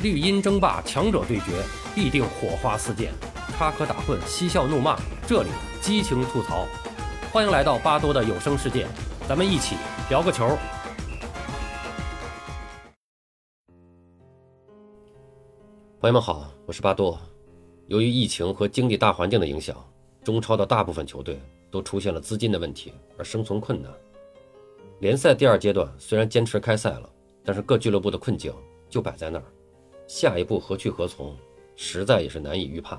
绿茵争霸，强者对决，必定火花四溅，插科打诨，嬉笑怒骂，这里激情吐槽。欢迎来到巴多的有声世界，咱们一起聊个球。朋友们好，我是巴多。由于疫情和经济大环境的影响，中超的大部分球队都出现了资金的问题而生存困难。联赛第二阶段虽然坚持开赛了，但是各俱乐部的困境就摆在那儿。下一步何去何从，实在也是难以预判。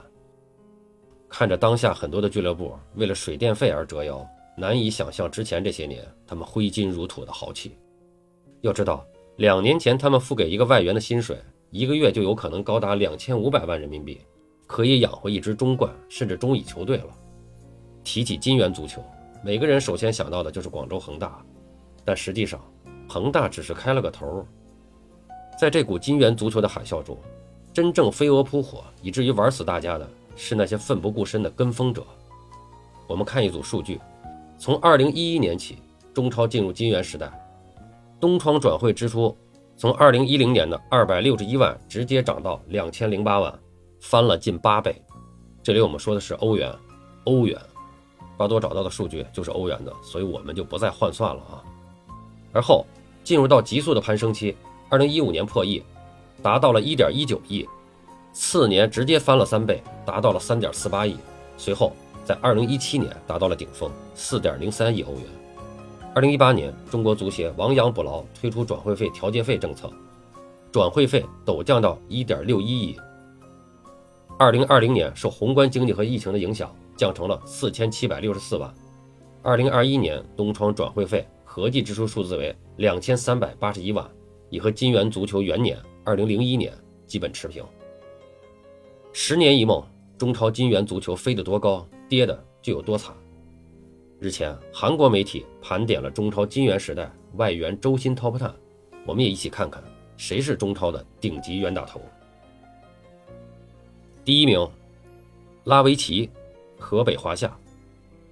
看着当下很多的俱乐部为了水电费而折腰，难以想象之前这些年他们挥金如土的豪气。要知道，两年前他们付给一个外援的薪水，一个月就有可能高达两千五百万人民币，可以养活一支中冠甚至中乙球队了。提起金元足球，每个人首先想到的就是广州恒大，但实际上，恒大只是开了个头。在这股金元足球的海啸中，真正飞蛾扑火以至于玩死大家的是那些奋不顾身的跟风者。我们看一组数据：从2011年起，中超进入金元时代，东窗转会支出从2010年的261万直接涨到2008万，翻了近八倍。这里我们说的是欧元，欧元。巴多找到的数据就是欧元的，所以我们就不再换算了啊。而后进入到急速的攀升期。二零一五年破亿，达到了一点一九亿，次年直接翻了三倍，达到了三点四八亿。随后在二零一七年达到了顶峰，四点零三亿欧元。二零一八年，中国足协亡羊补牢，推出转会费调节费政策，转会费陡降到一点六一亿。二零二零年，受宏观经济和疫情的影响，降成了四千七百六十四万。二零二一年，东窗转会费合计支出数字为两千三百八十一万。已和金元足球元年二零零一年基本持平。十年一梦，中超金元足球飞得多高，跌的就有多惨。日前，韩国媒体盘点了中超金元时代外援周薪 TOP ten，我们也一起看看谁是中超的顶级冤大头。第一名，拉维奇，河北华夏，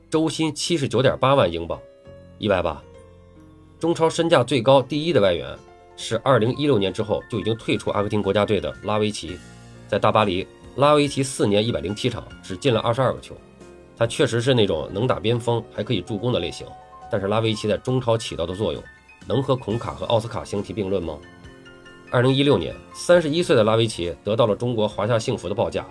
周薪七十九点八万英镑，意外吧？中超身价最高第一的外援。是二零一六年之后就已经退出阿根廷国家队的拉维奇，在大巴黎，拉维奇四年一百零七场只进了二十二个球。他确实是那种能打边锋还可以助攻的类型，但是拉维奇在中超起到的作用，能和孔卡和奥斯卡相提并论吗？二零一六年，三十一岁的拉维奇得到了中国华夏幸福的报价，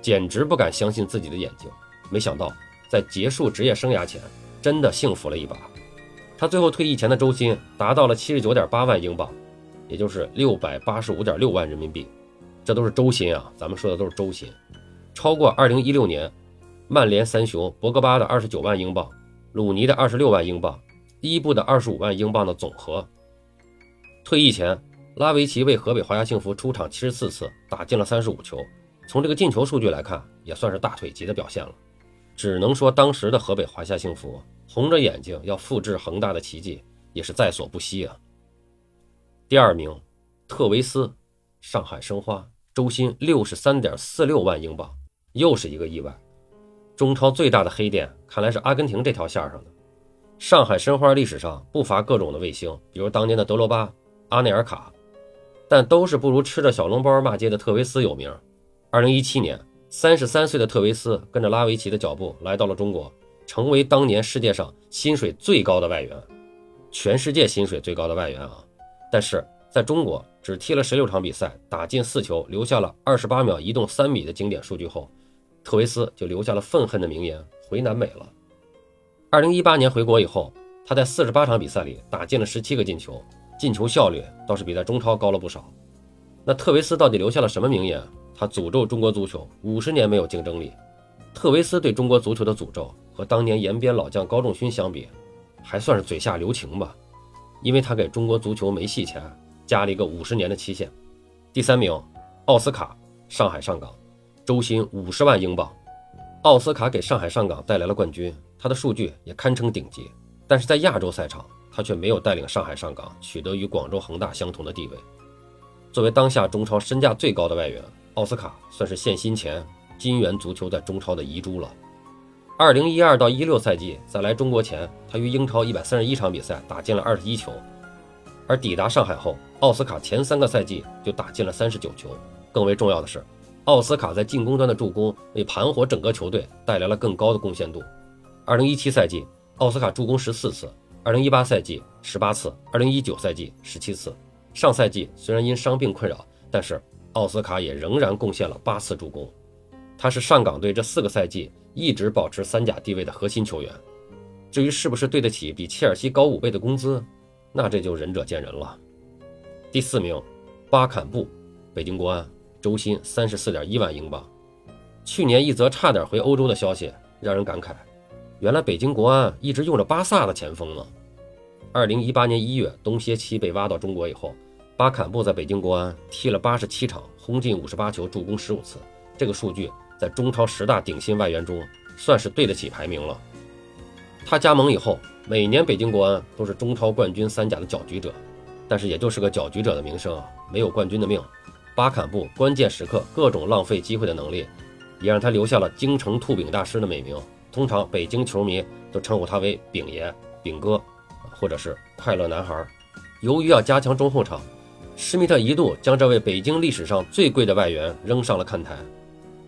简直不敢相信自己的眼睛。没想到在结束职业生涯前，真的幸福了一把。他最后退役前的周薪达到了七十九点八万英镑。也就是六百八十五点六万人民币，这都是周薪啊！咱们说的都是周薪，超过二零一六年曼联三雄博格巴的二十九万英镑，鲁尼的二十六万英镑，伊布的二十五万英镑的总和。退役前，拉维奇为河北华夏幸福出场七十四次，打进了三十五球。从这个进球数据来看，也算是大腿级的表现了。只能说当时的河北华夏幸福红着眼睛要复制恒大的奇迹，也是在所不惜啊！第二名，特维斯，上海申花，周薪六十三点四六万英镑，又是一个意外。中超最大的黑店，看来是阿根廷这条线上的。上海申花历史上不乏各种的卫星，比如当年的德罗巴、阿内尔卡，但都是不如吃着小笼包骂街的特维斯有名。二零一七年，三十三岁的特维斯跟着拉维奇的脚步来到了中国，成为当年世界上薪水最高的外援，全世界薪水最高的外援啊！但是在中国只踢了十六场比赛，打进四球，留下了二十八秒移动三米的经典数据后，特维斯就留下了愤恨的名言：“回南美了。”二零一八年回国以后，他在四十八场比赛里打进了十七个进球，进球效率倒是比在中超高了不少。那特维斯到底留下了什么名言？他诅咒中国足球五十年没有竞争力。特维斯对中国足球的诅咒和当年延边老将高仲勋相比，还算是嘴下留情吧。因为他给中国足球没戏钱，加了一个五十年的期限。第三名，奥斯卡，上海上港，周薪五十万英镑。奥斯卡给上海上港带来了冠军，他的数据也堪称顶级。但是在亚洲赛场，他却没有带领上海上港取得与广州恒大相同的地位。作为当下中超身价最高的外援，奥斯卡算是现薪前金元足球在中超的遗珠了。二零一二到一六赛季，在来中国前，他于英超一百三十一场比赛打进了二十一球。而抵达上海后，奥斯卡前三个赛季就打进了三十九球。更为重要的是，奥斯卡在进攻端的助攻为盘活整个球队带来了更高的贡献度。二零一七赛季，奥斯卡助攻十四次；二零一八赛季十八次；二零一九赛季十七次。上赛季虽然因伤病困扰，但是奥斯卡也仍然贡献了八次助攻。他是上港队这四个赛季一直保持三甲地位的核心球员。至于是不是对得起比切尔西高五倍的工资，那这就仁者见仁了。第四名，巴坎布，北京国安，周薪三十四点一万英镑。去年一则差点回欧洲的消息让人感慨，原来北京国安一直用着巴萨的前锋呢。二零一八年一月，东歇期被挖到中国以后，巴坎布在北京国安踢了八十七场，轰进五十八球，助攻十五次。这个数据在中超十大顶薪外援中算是对得起排名了。他加盟以后，每年北京国安都是中超冠军三甲的搅局者，但是也就是个搅局者的名声啊，没有冠军的命。巴坎布关键时刻各种浪费机会的能力，也让他留下了“京城吐饼大师”的美名。通常北京球迷都称呼他为“饼爷”“饼哥”。或者是快乐男孩。由于要加强中后场，施密特一度将这位北京历史上最贵的外援扔上了看台。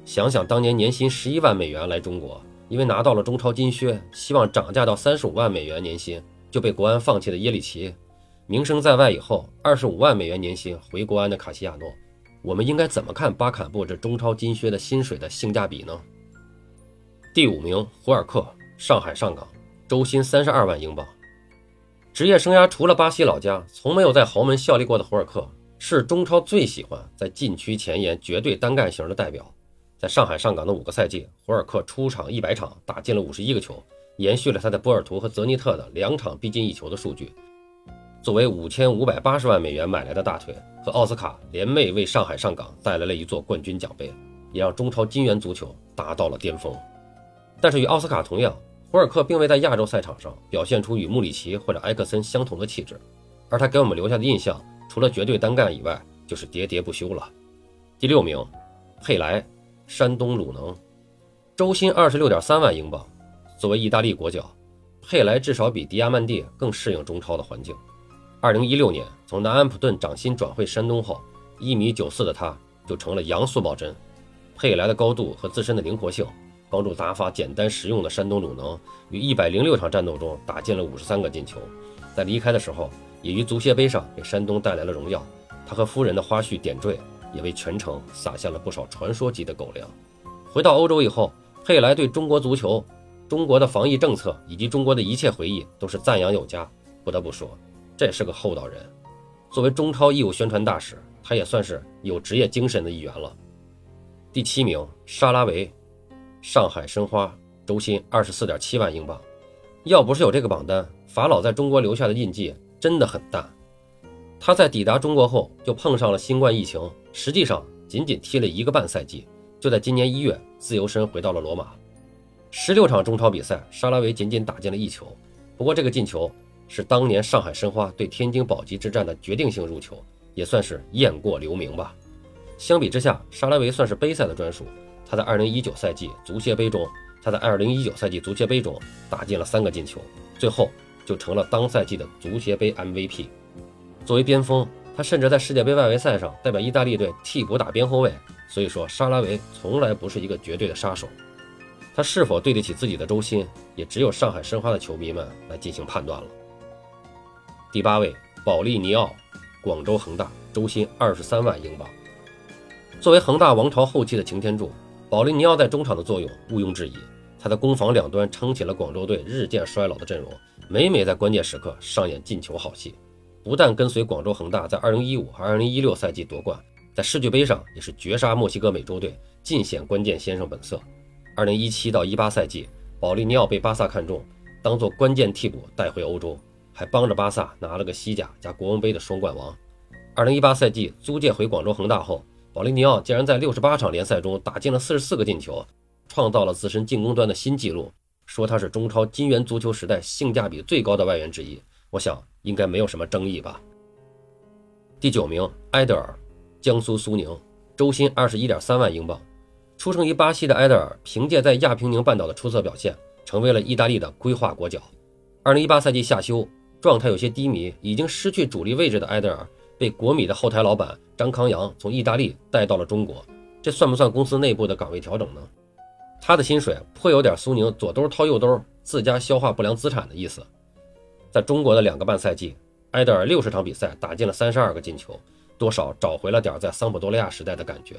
想想当年年薪十一万美元来中国，因为拿到了中超金靴，希望涨价到三十五万美元年薪，就被国安放弃的耶里奇，名声在外以后，二十五万美元年薪回国安的卡西亚诺，我们应该怎么看巴坎布这中超金靴的薪水的性价比呢？第五名，胡尔克，上海上港，周薪三十二万英镑。职业生涯除了巴西老家，从没有在豪门效力过的胡尔克，是中超最喜欢在禁区前沿绝对单干型的代表。在上海上港的五个赛季，胡尔克出场一百场，打进了五十一个球，延续了他在波尔图和泽尼特的两场必进一球的数据。作为五千五百八十万美元买来的大腿，和奥斯卡联袂为上海上港带来了一座冠军奖杯，也让中超金元足球达到了巅峰。但是与奥斯卡同样。胡尔克并未在亚洲赛场上表现出与穆里奇或者埃克森相同的气质，而他给我们留下的印象，除了绝对单干以外，就是喋喋不休了。第六名，佩莱，山东鲁能，周薪二十六点三万英镑。作为意大利国脚，佩莱至少比迪亚曼蒂更适应中超的环境。二零一六年从南安普顿涨薪转会山东后，一米九四的他就成了洋速宝针。佩莱的高度和自身的灵活性。帮助打法简单实用的山东鲁能于一百零六场战斗中打进了五十三个进球，在离开的时候也于足协杯上给山东带来了荣耀。他和夫人的花絮点缀也为全城撒下了不少传说级的狗粮。回到欧洲以后，佩莱对中国足球、中国的防疫政策以及中国的一切回忆都是赞扬有加。不得不说，这也是个厚道人。作为中超义务宣传大使，他也算是有职业精神的一员了。第七名，沙拉维。上海申花周薪二十四点七万英镑，要不是有这个榜单，法老在中国留下的印记真的很大。他在抵达中国后就碰上了新冠疫情，实际上仅仅踢了一个半赛季，就在今年一月自由身回到了罗马。十六场中超比赛，沙拉维仅仅打进了一球，不过这个进球是当年上海申花对天津保级之战的决定性入球，也算是雁过留名吧。相比之下，沙拉维算是杯赛的专属。他在二零一九赛季足协杯中，他在二零一九赛季足协杯中打进了三个进球，最后就成了当赛季的足协杯 MVP。作为边锋，他甚至在世界杯外围赛上代表意大利队替补打边后卫。所以说，沙拉维从来不是一个绝对的杀手。他是否对得起自己的周薪，也只有上海申花的球迷们来进行判断了。第八位，保利尼奥，广州恒大，周薪二十三万英镑。作为恒大王朝后期的擎天柱。保利尼奥在中场的作用毋庸置疑，他在攻防两端撑起了广州队日渐衰老的阵容，每每在关键时刻上演进球好戏。不但跟随广州恒大在2015和2016赛季夺冠，在世俱杯上也是绝杀墨西哥美洲队，尽显关键先生本色。2017到18赛季，保利尼奥被巴萨看中，当做关键替补带回欧洲，还帮着巴萨拿了个西甲加国王杯的双冠王。2018赛季租借回广州恒大后。保利尼奥竟然在六十八场联赛中打进了四十四个进球，创造了自身进攻端的新纪录，说他是中超金元足球时代性价比最高的外援之一。我想应该没有什么争议吧。第九名，埃德尔，江苏苏宁，周薪二十一点三万英镑。出生于巴西的埃德尔，凭借在亚平宁半岛的出色表现，成为了意大利的规划国脚。二零一八赛季夏休，状态有些低迷，已经失去主力位置的埃德尔，被国米的后台老板张康阳从意大利带到了中国，这算不算公司内部的岗位调整呢？他的薪水颇有点苏宁左兜掏右兜，自家消化不良资产的意思。在中国的两个半赛季，埃德尔六十场比赛打进了三十二个进球，多少找回了点在桑普多利亚时代的感觉。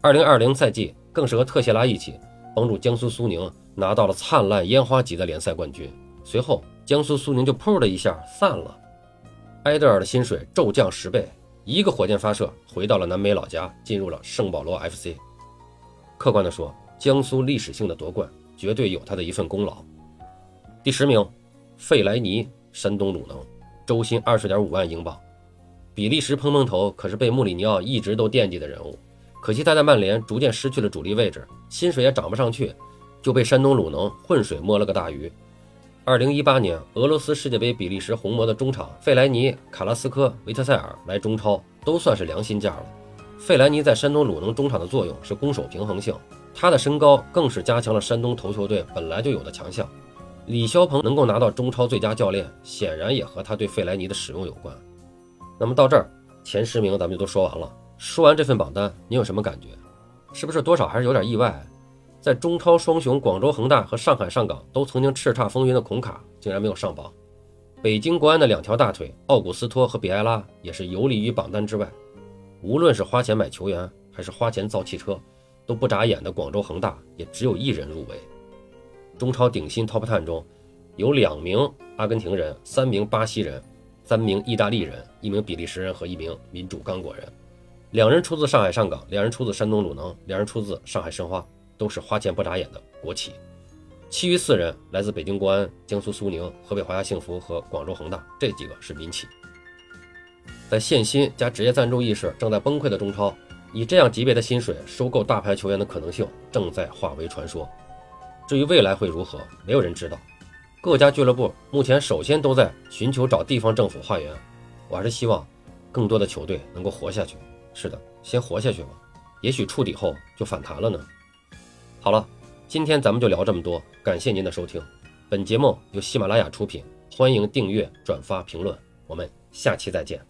二零二零赛季更是和特谢拉一起帮助江苏苏宁拿到了灿烂烟花级的联赛冠军。随后，江苏苏宁就噗的一下散了。埃德尔的薪水骤降十倍，一个火箭发射回到了南美老家，进入了圣保罗 FC。客观的说，江苏历史性的夺冠绝对有他的一份功劳。第十名，费莱尼，山东鲁能，周薪二十点五万英镑。比利时碰碰头可是被穆里尼奥一直都惦记的人物。可惜他在曼联逐渐失去了主力位置，薪水也涨不上去，就被山东鲁能浑水摸了个大鱼。二零一八年俄罗斯世界杯，比利时红魔的中场费莱尼、卡拉斯科、维特塞尔来中超，都算是良心价了。费莱尼在山东鲁能中场的作用是攻守平衡性，他的身高更是加强了山东头球队本来就有的强项。李霄鹏能够拿到中超最佳教练，显然也和他对费莱尼的使用有关。那么到这儿，前十名咱们就都说完了。说完这份榜单，你有什么感觉？是不是多少还是有点意外？在中超双雄广州恒大和上海上港都曾经叱咤风云的孔卡，竟然没有上榜。北京国安的两条大腿奥古斯托和比埃拉也是游离于榜单之外。无论是花钱买球员，还是花钱造汽车，都不眨眼的广州恒大也只有一人入围。中超顶薪 TOP TEN 中有两名阿根廷人，三名巴西人，三名意大利人，一名比利时人和一名民主刚果人。两人出自上海上港，两人出自山东鲁能，两人出自上海申花，都是花钱不眨眼的国企。其余四人来自北京国安、江苏苏宁、河北华夏幸福和广州恒大，这几个是民企。在限薪加职业赞助意识正在崩溃的中超，以这样级别的薪水收购大牌球员的可能性正在化为传说。至于未来会如何，没有人知道。各家俱乐部目前首先都在寻求找地方政府化缘。我还是希望更多的球队能够活下去。是的，先活下去吧，也许触底后就反弹了呢。好了，今天咱们就聊这么多，感谢您的收听。本节目由喜马拉雅出品，欢迎订阅、转发、评论，我们下期再见。